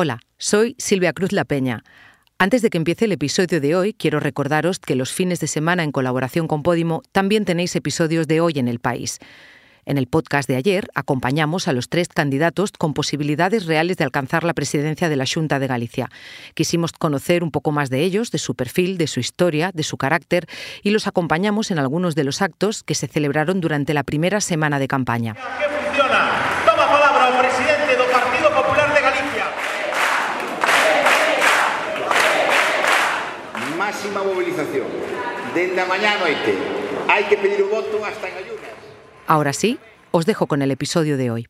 Hola, soy Silvia Cruz La Peña. Antes de que empiece el episodio de hoy, quiero recordaros que los fines de semana en colaboración con Podimo también tenéis episodios de Hoy en el País. En el podcast de ayer acompañamos a los tres candidatos con posibilidades reales de alcanzar la presidencia de la Junta de Galicia. Quisimos conocer un poco más de ellos, de su perfil, de su historia, de su carácter y los acompañamos en algunos de los actos que se celebraron durante la primera semana de campaña. Máxima movilización. Dende a mañá a noite. Hai que pedir o voto hasta en ayunas. Ahora sí, os dejo con el episodio de hoy.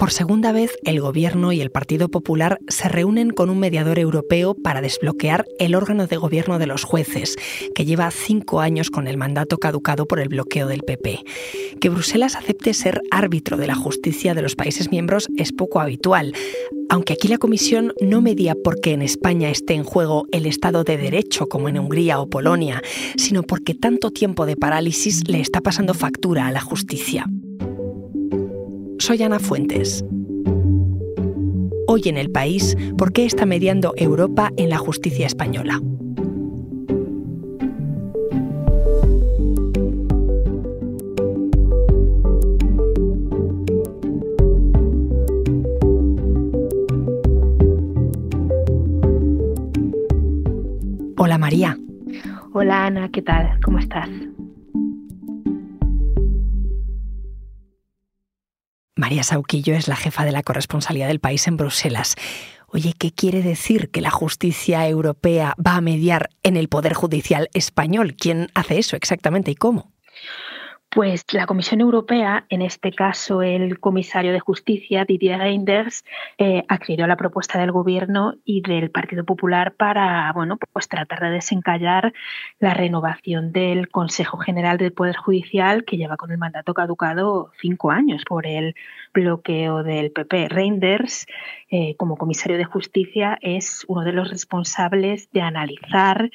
Por segunda vez, el Gobierno y el Partido Popular se reúnen con un mediador europeo para desbloquear el órgano de gobierno de los jueces, que lleva cinco años con el mandato caducado por el bloqueo del PP. Que Bruselas acepte ser árbitro de la justicia de los países miembros es poco habitual, aunque aquí la Comisión no medía porque en España esté en juego el Estado de Derecho como en Hungría o Polonia, sino porque tanto tiempo de parálisis le está pasando factura a la justicia. Soy Ana Fuentes. Hoy en el país, ¿por qué está mediando Europa en la justicia española? Hola María. Hola Ana, ¿qué tal? ¿Cómo estás? María Sauquillo es la jefa de la corresponsalía del país en Bruselas. Oye, ¿qué quiere decir que la justicia europea va a mediar en el Poder Judicial español? ¿Quién hace eso exactamente y cómo? Pues la Comisión Europea, en este caso el comisario de Justicia, Didier Reinders, eh, accedió a la propuesta del Gobierno y del Partido Popular para bueno, pues tratar de desencallar la renovación del Consejo General del Poder Judicial, que lleva con el mandato caducado cinco años por el bloqueo del PP. Reinders, eh, como comisario de Justicia, es uno de los responsables de analizar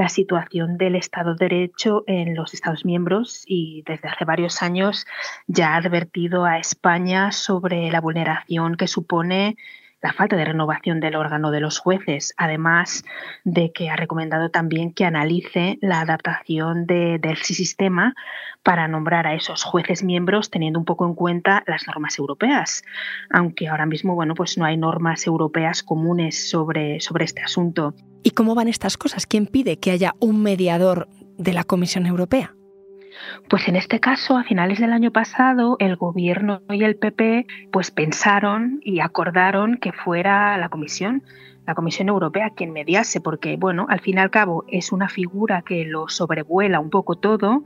la situación del Estado de Derecho en los Estados miembros y desde hace varios años ya ha advertido a España sobre la vulneración que supone la falta de renovación del órgano de los jueces, además de que ha recomendado también que analice la adaptación del sistema para nombrar a esos jueces miembros teniendo un poco en cuenta las normas europeas, aunque ahora mismo bueno, pues no hay normas europeas comunes sobre, sobre este asunto. ¿Y cómo van estas cosas? ¿Quién pide que haya un mediador de la Comisión Europea? Pues en este caso, a finales del año pasado, el gobierno y el PP pues pensaron y acordaron que fuera la Comisión la Comisión Europea quien mediase, porque, bueno, al fin y al cabo es una figura que lo sobrevuela un poco todo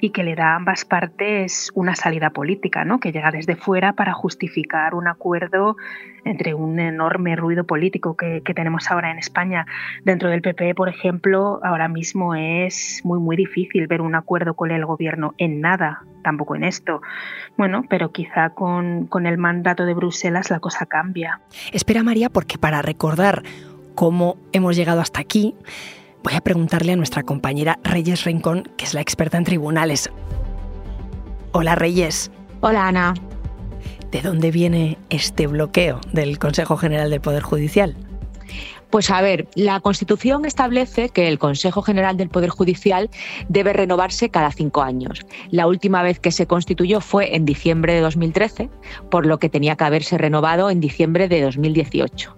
y que le da a ambas partes una salida política, ¿no? Que llega desde fuera para justificar un acuerdo entre un enorme ruido político que, que tenemos ahora en España. Dentro del PP, por ejemplo, ahora mismo es muy, muy difícil ver un acuerdo con el gobierno en nada, tampoco en esto. Bueno, pero quizá con, con el mandato de Bruselas la cosa cambia. Espera, María, porque para recordar cómo hemos llegado hasta aquí, voy a preguntarle a nuestra compañera Reyes Rincón, que es la experta en tribunales. Hola Reyes. Hola Ana. ¿De dónde viene este bloqueo del Consejo General del Poder Judicial? Pues a ver, la Constitución establece que el Consejo General del Poder Judicial debe renovarse cada cinco años. La última vez que se constituyó fue en diciembre de 2013, por lo que tenía que haberse renovado en diciembre de 2018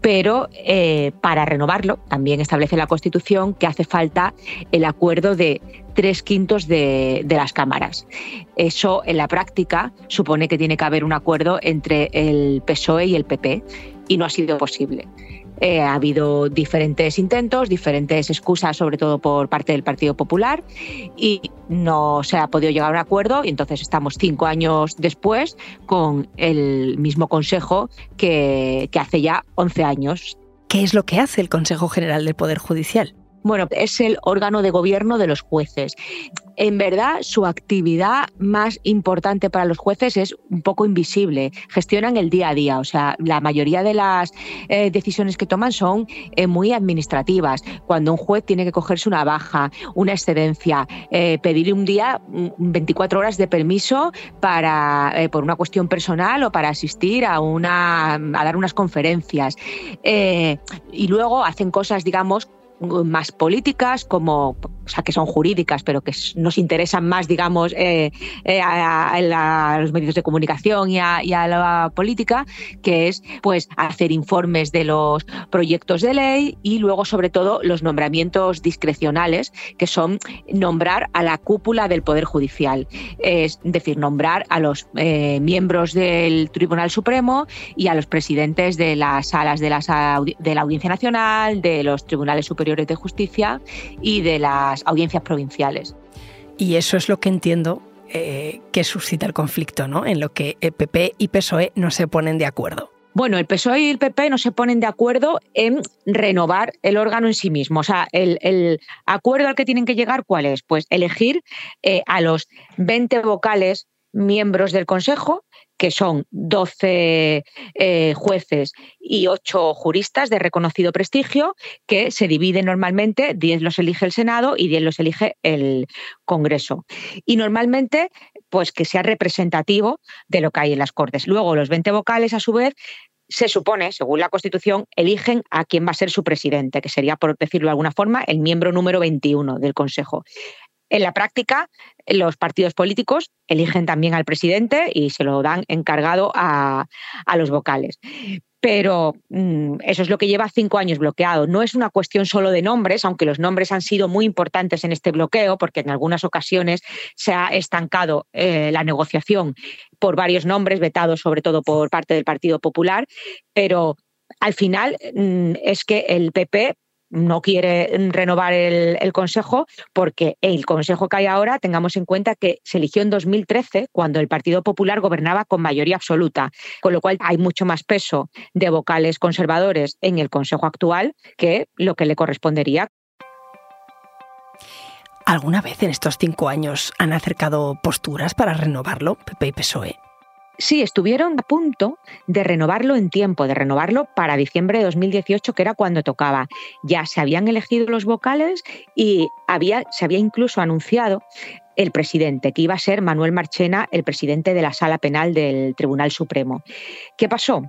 pero eh, para renovarlo también establece la Constitución que hace falta el acuerdo de tres quintos de, de, las cámaras. Eso en la práctica supone que tiene que haber un acuerdo entre el PSOE y el PP y no ha sido posible. Eh, ha habido diferentes intentos, diferentes excusas, sobre todo por parte del Partido Popular, y no se ha podido llegar a un acuerdo. Y entonces estamos cinco años después con el mismo Consejo que, que hace ya 11 años. ¿Qué es lo que hace el Consejo General del Poder Judicial? Bueno, es el órgano de gobierno de los jueces. En verdad, su actividad más importante para los jueces es un poco invisible. Gestionan el día a día, o sea, la mayoría de las eh, decisiones que toman son eh, muy administrativas. Cuando un juez tiene que cogerse una baja, una excedencia, eh, pedirle un día 24 mm, horas de permiso para por una cuestión personal o para asistir a una a dar unas conferencias. y luego hacen cosas, digamos, más políticas, como, o sea, que son jurídicas, pero que nos interesan más, digamos, eh, eh, a, los medios de comunicación y a, la política, que es pues hacer informes de los proyectos de ley y luego, sobre todo, los nombramientos discrecionales, que son nombrar a la cúpula del Poder Judicial, es decir, nombrar a los eh, miembros del Tribunal Supremo y a los presidentes de las salas de, de la Audiencia Nacional, de los tribunales superiores de Justicia y de las audiencias provinciales. Y eso es lo que entiendo eh, que suscita el conflicto, ¿no? En lo que el PP y PSOE no se ponen de acuerdo. Bueno, el PSOE y el PP no se ponen de acuerdo en renovar el órgano en sí mismo. O sea, el, acuerdo al que tienen que llegar, ¿cuál es? Pues elegir eh, a los 20 vocales miembros del Consejo que son 12 eh, jueces y 8 juristas de reconocido prestigio, que se dividen normalmente, 10 los elige el Senado y 10 los elige el Congreso. Y normalmente, pues que sea representativo de lo que hay en las Cortes. Luego, los 20 vocales, a su vez, se supone, según la Constitución, eligen a quién va a ser su presidente, que sería, por decirlo de alguna forma, el miembro número 21 del Consejo. En la práctica, los partidos políticos eligen también al presidente y se lo dan encargado a, los vocales. Pero mm, eso es lo que lleva cinco años bloqueado. No es una cuestión solo de nombres, aunque los nombres han sido muy importantes en este bloqueo, porque en algunas ocasiones se ha estancado eh, la negociación por varios nombres, vetados sobre todo por parte del Partido Popular, pero al final mm, es que el PP no quiere renovar el, Consejo porque el Consejo que hay ahora, tengamos en cuenta que se eligió en 2013 cuando el Partido Popular gobernaba con mayoría absoluta, con lo cual hay mucho más peso de vocales conservadores en el Consejo actual que lo que le correspondería. ¿Alguna vez en estos cinco años han acercado posturas para renovarlo, PP y PSOE? Sí, estuvieron a punto de renovarlo en tiempo, de renovarlo para diciembre de 2018, que era cuando tocaba. Ya se habían elegido los vocales y había, se había incluso anunciado el presidente, que iba a ser Manuel Marchena, el presidente de la Sala Penal del Tribunal Supremo. ¿Qué pasó?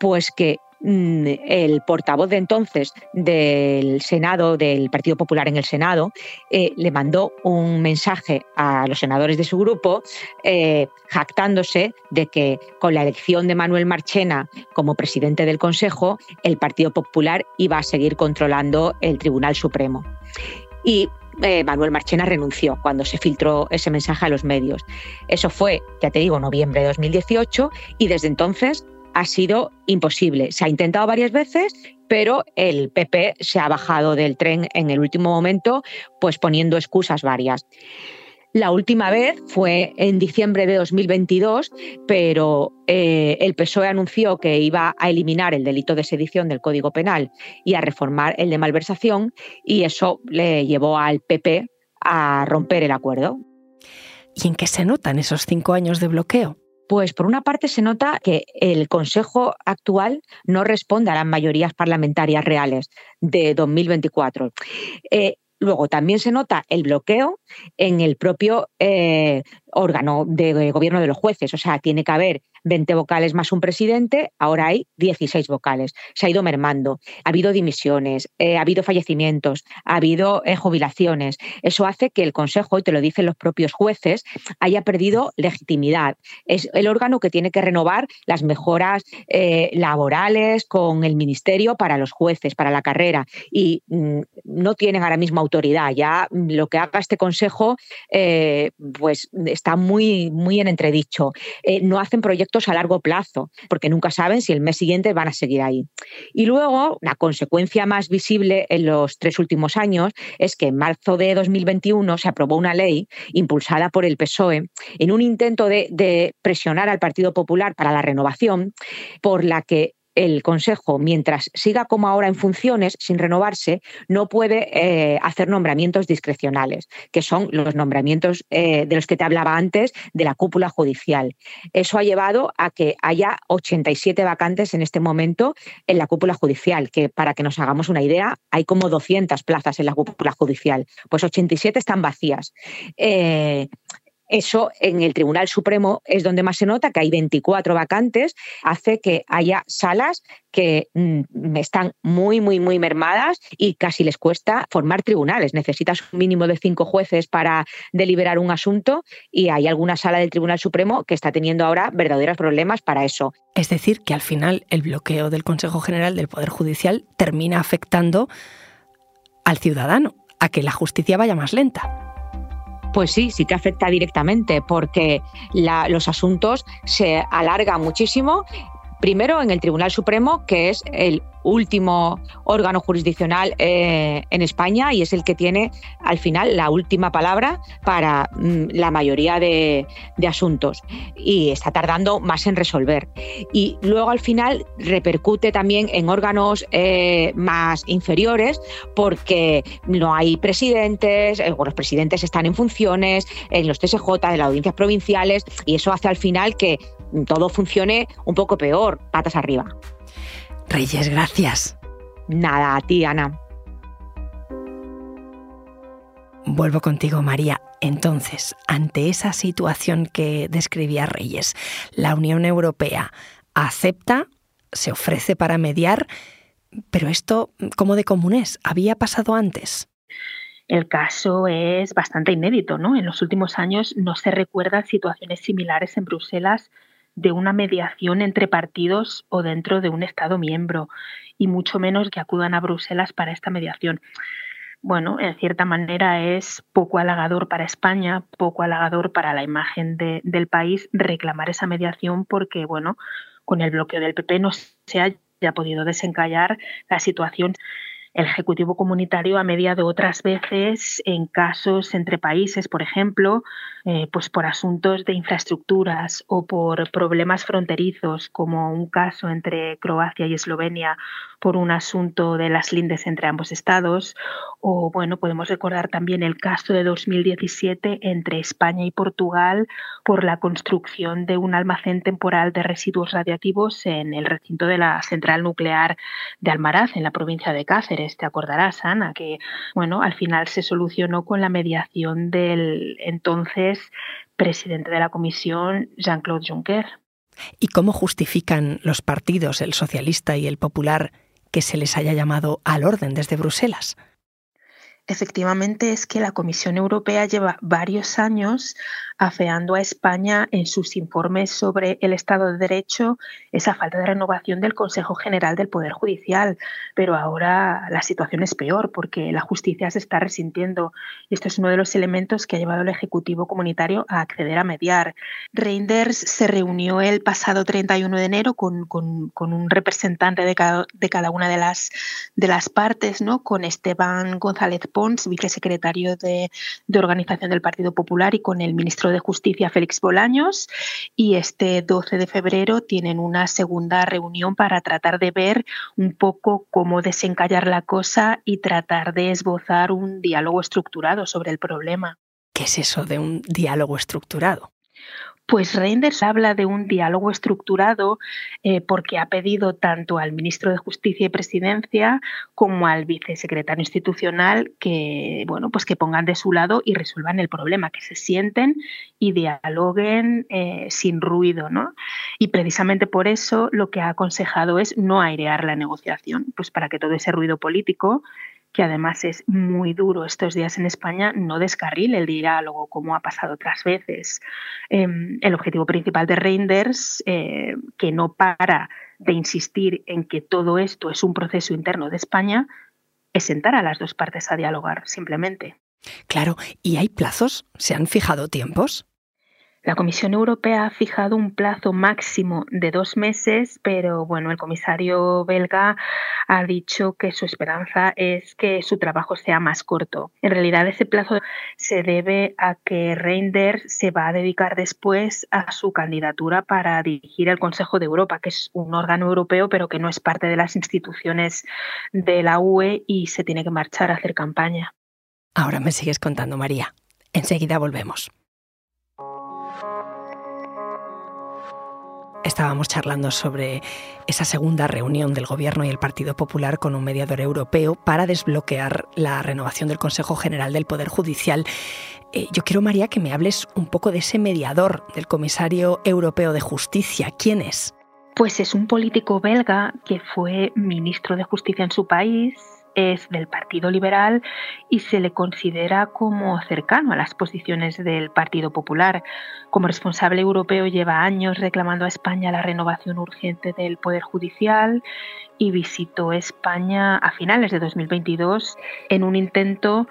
Pues que el portavoz de entonces del Senado, del Partido Popular en el Senado, eh, le mandó un mensaje a los senadores de su grupo eh, jactándose de que con la elección de Manuel Marchena como presidente del Consejo, el Partido Popular iba a seguir controlando el Tribunal Supremo. Y eh, Manuel Marchena renunció cuando se filtró ese mensaje a los medios. Eso fue, ya te digo, noviembre de 2018 y desde entonces ha sido imposible. Se ha intentado varias veces, pero el PP se ha bajado del tren en el último momento, pues poniendo excusas varias. La última vez fue en diciembre de 2022, pero eh, el PSOE anunció que iba a eliminar el delito de sedición del Código Penal y a reformar el de malversación, y eso le llevó al PP a romper el acuerdo. ¿Y en qué se notan esos cinco años de bloqueo? Pues por una parte se nota que el Consejo actual no responde a las mayorías parlamentarias reales de 2024. Eh, luego también se nota el bloqueo en el propio eh, órgano de gobierno de los jueces. O sea, tiene que haber 20 vocales más un presidente, ahora hay 16 vocales. Se ha ido mermando. Ha habido dimisiones, eh, ha habido fallecimientos, ha habido eh, jubilaciones. Eso hace que el Consejo, y te lo dicen los propios jueces, haya perdido legitimidad. Es el órgano que tiene que renovar las mejoras eh, laborales con el Ministerio para los jueces, para la carrera. Y mm, no tienen ahora mismo autoridad. Ya lo que haga este Consejo, pues está muy, muy en entredicho. no hacen proyectos a largo plazo, porque nunca saben si el mes siguiente van a seguir ahí. Y luego, la consecuencia más visible en los tres últimos años es que en marzo de 2021 se aprobó una ley impulsada por el PSOE en un intento de presionar al Partido Popular para la renovación, por la que el Consejo, mientras siga como ahora en funciones, sin renovarse, no puede eh, hacer nombramientos discrecionales, que son los nombramientos eh, de los que te hablaba antes de la cúpula judicial. Eso ha llevado a que haya 87 vacantes en este momento en la cúpula judicial, que para que nos hagamos una idea, hay como 200 plazas en la cúpula judicial. Pues 87 están vacías. Eh, eso en el Tribunal Supremo es donde más se nota, que hay 24 vacantes, hace que haya salas que mm, están muy, muy, muy mermadas y casi les cuesta formar tribunales. Necesitas un mínimo de cinco jueces para deliberar un asunto y hay alguna sala del Tribunal Supremo que está teniendo ahora verdaderos problemas para eso. Es decir, que al final el bloqueo del Consejo General del Poder Judicial termina afectando al ciudadano, a que la justicia vaya más lenta. Pues sí, sí que afecta directamente porque los asuntos se alargan muchísimo Primero en el Tribunal Supremo, que es el último órgano jurisdiccional eh, en España y es el que tiene al final la última palabra para mm, la mayoría de, asuntos y está tardando más en resolver. Y luego al final repercute también en órganos eh, más inferiores porque no hay presidentes, eh, los presidentes están en funciones, en los TSJ, en las audiencias provinciales y eso hace al final que todo funcione un poco peor, patas arriba. Reyes, gracias. Nada, a ti, Ana. Vuelvo contigo, María. Entonces, ante esa situación que describía Reyes, la Unión Europea acepta, se ofrece para mediar, pero esto, ¿cómo de común es? ¿Había pasado antes? El caso es bastante inédito, ¿no? En los últimos años no se recuerdan situaciones similares en Bruselas de una mediación entre partidos o dentro de un Estado miembro, y mucho menos que acudan a Bruselas para esta mediación. Bueno, en cierta manera es poco halagador para España, poco halagador para la imagen del país reclamar esa mediación porque, bueno, con el bloqueo del PP no se haya podido desencallar la situación el Ejecutivo Comunitario ha mediado otras veces en casos entre países, por ejemplo, eh, pues por asuntos de infraestructuras o por problemas fronterizos, como un caso entre Croacia y Eslovenia por un asunto de las lindes entre ambos estados, o bueno, podemos recordar también el caso de 2017 entre España y Portugal por la construcción de un almacén temporal de residuos radiactivos en el recinto de la central nuclear de Almaraz, en la provincia de Cáceres te acordarás, Ana, que bueno, al final se solucionó con la mediación del entonces presidente de la Comisión, Jean-Claude Juncker. ¿Y cómo justifican los partidos, el socialista y el popular, que se les haya llamado al orden desde Bruselas? Efectivamente es que la Comisión Europea lleva varios años afeando a España en sus informes sobre el Estado de Derecho esa falta de renovación del Consejo General del Poder Judicial. Pero ahora la situación es peor porque la justicia se está resintiendo y esto es uno de los elementos que ha llevado al Ejecutivo Comunitario a acceder a mediar. Reinders se reunió el pasado 31 de enero con, un representante de cada, de cada, una de las, de las partes, ¿no? con Esteban González Pons, vicesecretario de, de Organización del Partido Popular, y con el ministro de Justicia Félix Bolaños y este 12 de febrero tienen una segunda reunión para tratar de ver un poco cómo desencallar la cosa y tratar de esbozar un diálogo estructurado sobre el problema. ¿Qué es eso de un diálogo estructurado? Pues Reinders habla de un diálogo estructurado eh, porque ha pedido tanto al ministro de Justicia y Presidencia como al vicesecretario institucional que, bueno, pues que pongan de su lado y resuelvan el problema, que se sienten y dialoguen eh, sin ruido, ¿no? Y precisamente por eso lo que ha aconsejado es no airear la negociación, pues para que todo ese ruido político que además es muy duro estos días en España, no descarrile el diálogo como ha pasado otras veces. Em, el objetivo principal de Reinders, eh, que no para de insistir en que todo esto es un proceso interno de España, es sentar a las dos partes a dialogar, simplemente. Claro, ¿y hay plazos? ¿Se han fijado tiempos? La Comisión Europea ha fijado un plazo máximo de dos meses, pero bueno, el comisario belga ha dicho que su esperanza es que su trabajo sea más corto. En realidad ese plazo se debe a que Reinders se va a dedicar después a su candidatura para dirigir el Consejo de Europa, que es un órgano europeo pero que no es parte de las instituciones de la UE y se tiene que marchar a hacer campaña. Ahora me sigues contando, María. Enseguida volvemos. Estábamos charlando sobre esa segunda reunión del Gobierno y el Partido Popular con un mediador europeo para desbloquear la renovación del Consejo General del Poder Judicial. Eh, yo quiero, María, que me hables un poco de ese mediador, del Comisario Europeo de Justicia. ¿Quién es? Pues es un político belga que fue ministro de Justicia en su país, es del Partido Liberal y se le considera como cercano a las posiciones del Partido Popular. Como responsable europeo lleva años reclamando a España la renovación urgente del Poder Judicial y visitó España a finales de 2022 en un intento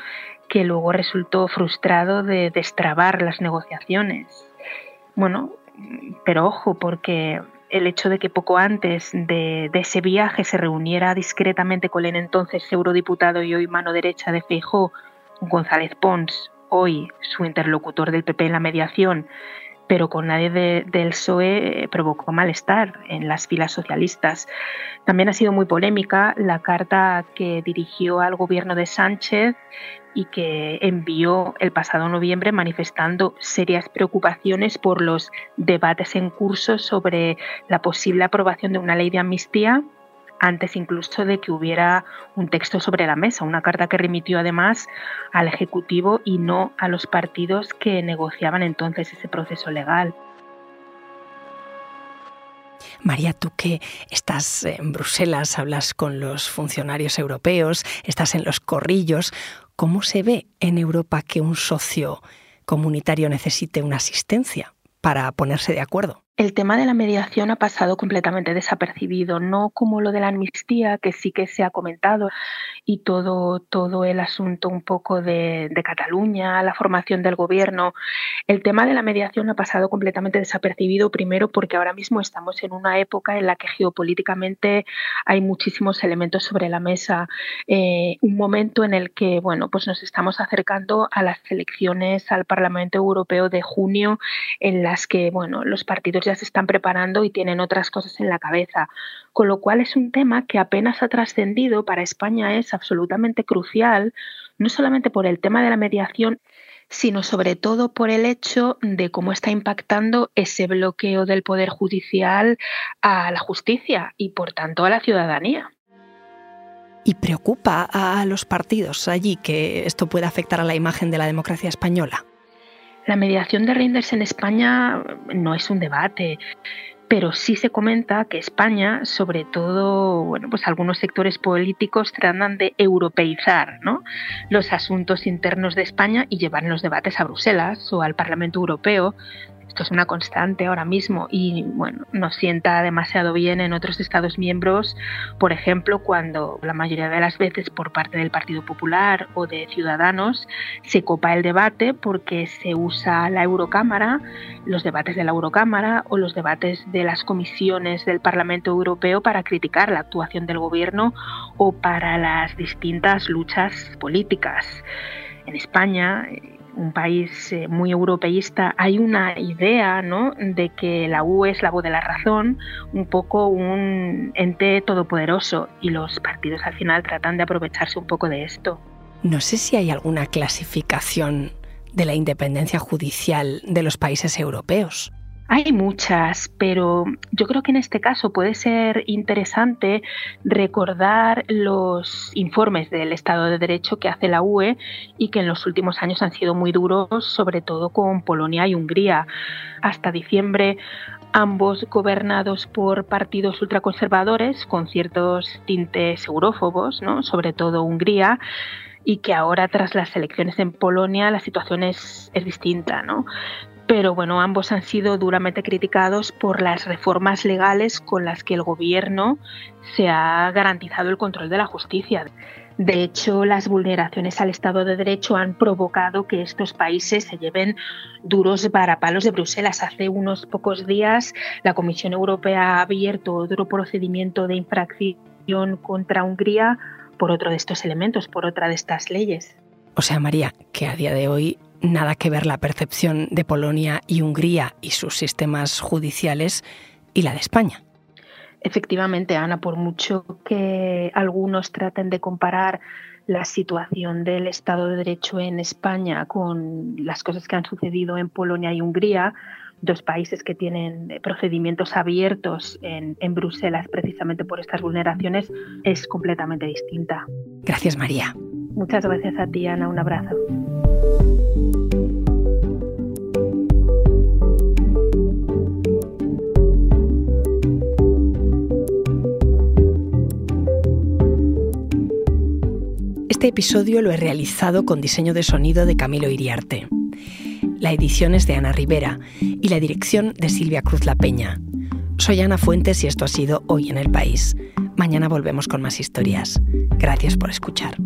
que luego resultó frustrado de destrabar las negociaciones. Bueno, pero ojo, porque el hecho de que poco antes de, ese viaje se reuniera discretamente con el entonces eurodiputado y hoy mano derecha de Feijó, González Pons, hoy su interlocutor del PP en la mediación, pero con nadie del PSOE eh, provocó malestar en las filas socialistas. También ha sido muy polémica la carta que dirigió al gobierno de Sánchez y que envió el pasado noviembre manifestando serias preocupaciones por los debates en curso sobre la posible aprobación de una ley de amnistía antes incluso de que hubiera un texto sobre la mesa, una carta que remitió además al Ejecutivo y no a los partidos que negociaban entonces ese proceso legal. María, tú que estás en Bruselas, hablas con los funcionarios europeos, estás en los corrillos, ¿cómo se ve en Europa que un socio comunitario necesite una asistencia para ponerse de acuerdo? El tema de la mediación ha pasado completamente desapercibido, no como lo de la amnistía, que sí que se ha comentado, y todo, todo el asunto un poco de, Cataluña, la formación del gobierno. El tema de la mediación ha pasado completamente desapercibido, primero porque ahora mismo estamos en una época en la que geopolíticamente hay muchísimos elementos sobre la mesa. Eh, un momento en el que bueno, pues nos estamos acercando a las elecciones al Parlamento Europeo de junio, en las que bueno, los partidos ya se están preparando y tienen otras cosas en la cabeza. Con lo cual es un tema que apenas ha trascendido, para España es absolutamente crucial, no solamente por el tema de la mediación, sino sobre todo por el hecho de cómo está impactando ese bloqueo del Poder Judicial a la justicia y, por tanto, a la ciudadanía. ¿Y preocupa a los partidos allí que esto pueda afectar a la imagen de la democracia española? La mediación de Reinders en España no es un debate, pero sí se comenta que España, sobre todo, bueno, pues algunos sectores políticos tratan de europeizar los asuntos internos de España y llevar los debates a Bruselas o al Parlamento Europeo, esto es una constante ahora mismo y bueno, nos sienta demasiado bien en otros Estados miembros, por ejemplo, cuando la mayoría de las veces por parte del Partido Popular o de Ciudadanos se copa el debate porque se usa la Eurocámara, los debates de la Eurocámara o los debates de las comisiones del Parlamento Europeo para criticar la actuación del gobierno o para las distintas luchas políticas. En España, un país eh, muy europeísta, hay una idea ¿no? de que la UE es la voz de la razón, un poco un ente todopoderoso y los partidos al final tratan de aprovecharse un poco de esto. No sé si hay alguna clasificación de la independencia judicial de los países europeos. Hay muchas, pero yo creo que en este caso puede ser interesante recordar los informes del Estado de Derecho que hace la UE y que en los últimos años han sido muy duros, sobre todo con Polonia y Hungría. Hasta diciembre ambos gobernados por partidos ultraconservadores con ciertos tintes eurófobos, ¿no? sobre todo Hungría, y que ahora tras las elecciones en Polonia la situación es, es distinta. ¿no? Pero bueno, ambos han sido duramente criticados por las reformas legales con las que el gobierno se ha garantizado el control de la justicia. De hecho, las vulneraciones al Estado de Derecho han provocado que estos países se lleven duros palos de Bruselas. Hace unos pocos días, la Comisión Europea ha abierto otro procedimiento de infracción contra Hungría por otro de estos elementos, por otra de estas leyes. O sea, María, que a día de hoy nada que ver la percepción de Polonia y Hungría y sus sistemas judiciales y la de España. Efectivamente, Ana, por mucho que algunos traten de comparar la situación del Estado de Derecho en España con las cosas que han sucedido en Polonia y Hungría, dos países que tienen procedimientos abiertos en, en, Bruselas precisamente por estas vulneraciones, es completamente distinta. Gracias, María. Muchas gracias a ti, Ana. Un abrazo. Este episodio lo he realizado con diseño de sonido de Camilo Iriarte. La edición es de Ana Rivera y la dirección de Silvia Cruz La Peña. Soy Ana Fuentes y esto ha sido Hoy en el País. Mañana volvemos con más historias. Gracias por escuchar.